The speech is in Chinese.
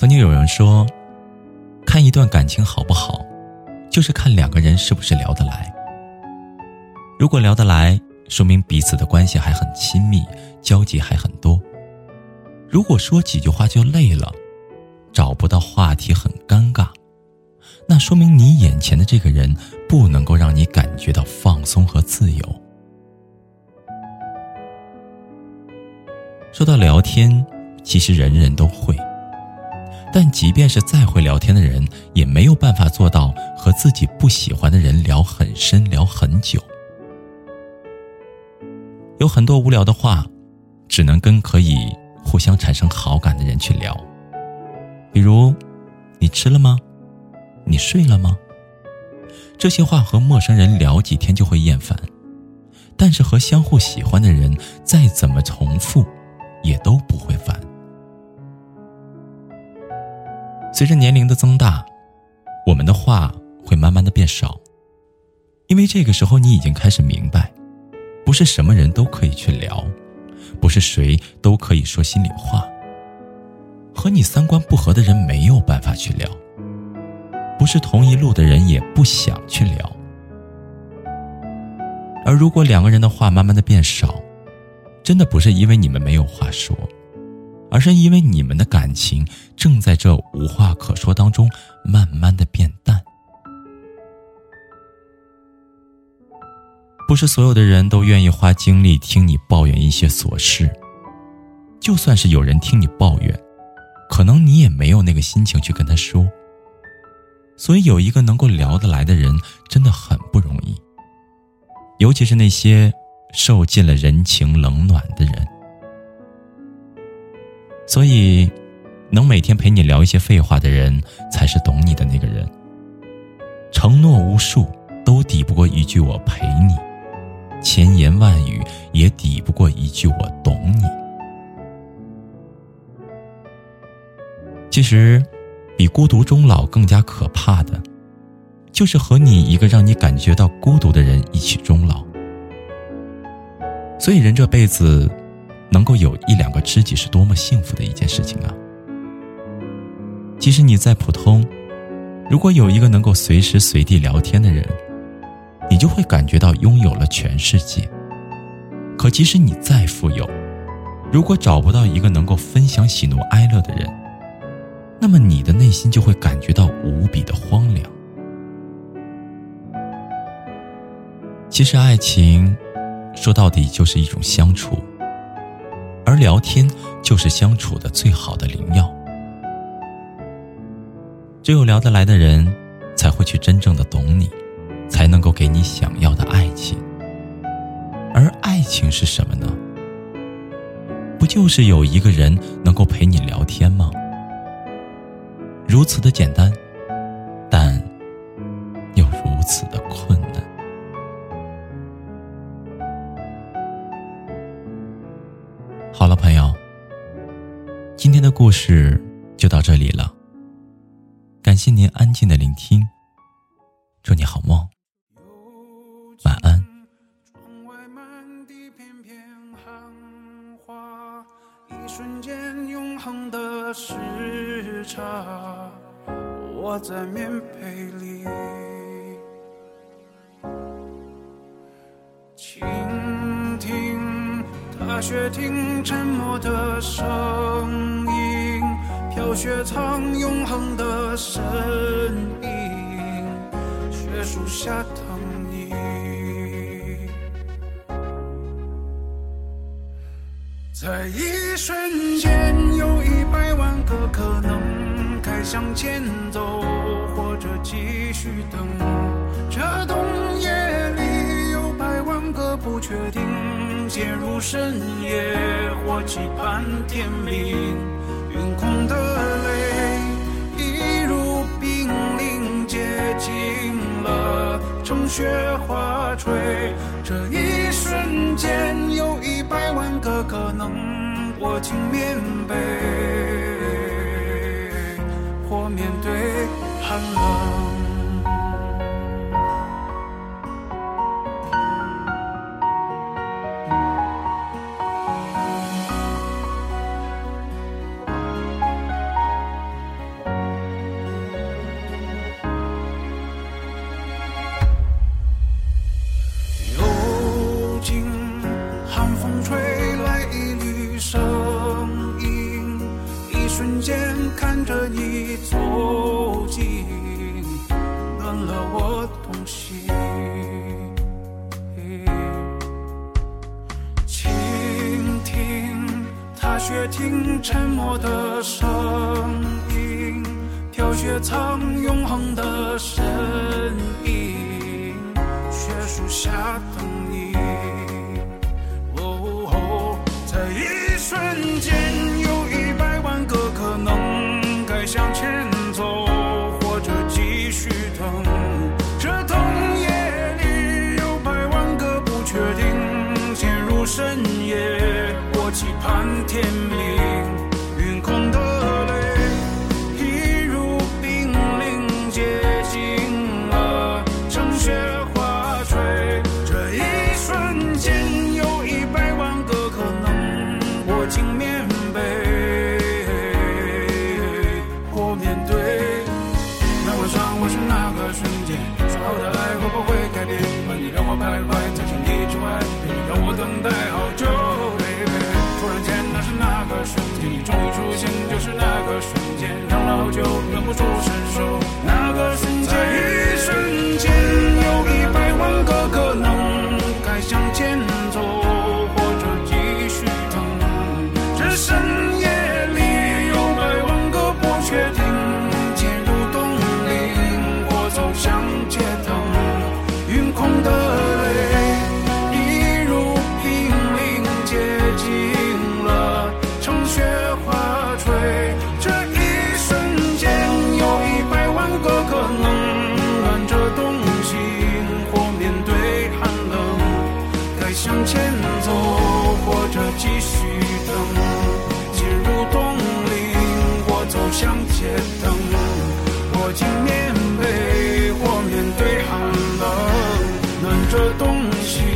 曾经有人说，看一段感情好不好，就是看两个人是不是聊得来。如果聊得来，说明彼此的关系还很亲密，交集还很多。如果说几句话就累了，找不到话题很尴尬，那说明你眼前的这个人不能够让你感觉到放松和自由。说到聊天，其实人人都会。但即便是再会聊天的人，也没有办法做到和自己不喜欢的人聊很深、聊很久。有很多无聊的话，只能跟可以互相产生好感的人去聊。比如，你吃了吗？你睡了吗？这些话和陌生人聊几天就会厌烦，但是和相互喜欢的人，再怎么重复，也都不会烦。随着年龄的增大，我们的话会慢慢的变少，因为这个时候你已经开始明白，不是什么人都可以去聊，不是谁都可以说心里话。和你三观不合的人没有办法去聊，不是同一路的人也不想去聊。而如果两个人的话慢慢的变少，真的不是因为你们没有话说。而是因为你们的感情正在这无话可说当中慢慢的变淡。不是所有的人都愿意花精力听你抱怨一些琐事，就算是有人听你抱怨，可能你也没有那个心情去跟他说。所以有一个能够聊得来的人真的很不容易，尤其是那些受尽了人情冷暖的人。所以，能每天陪你聊一些废话的人，才是懂你的那个人。承诺无数，都抵不过一句“我陪你”；千言万语，也抵不过一句“我懂你”。其实，比孤独终老更加可怕的，就是和你一个让你感觉到孤独的人一起终老。所以，人这辈子。能够有一两个知己是多么幸福的一件事情啊！即使你再普通，如果有一个能够随时随地聊天的人，你就会感觉到拥有了全世界。可即使你再富有，如果找不到一个能够分享喜怒哀乐的人，那么你的内心就会感觉到无比的荒凉。其实，爱情说到底就是一种相处。而聊天就是相处的最好的灵药。只有聊得来的人，才会去真正的懂你，才能够给你想要的爱情。而爱情是什么呢？不就是有一个人能够陪你聊天吗？如此的简单，今天的故事就到这里了。感谢您安静的聆听，祝你好梦，晚安。一瞬间永恒的时差，我在棉被里。雪听沉默的声音，飘雪藏永恒的身影，雪树下等你。在一瞬间，有一百万个可能，该向前走，或者继续等。这冬夜里，有百万个不。确定，渐入深夜或期盼天明。云空的泪，一如冰凌接近了，成雪花坠。这一瞬间，有一百万个可能，握紧棉被，或面对寒冷。雪听沉默的声音，飘雪藏永恒的身影，雪树下等你。哦，在一瞬间有百万个可能，该。向前走，或者继续等。这冬夜里有百万个不确定，陷入深夜，我期盼天明。这东西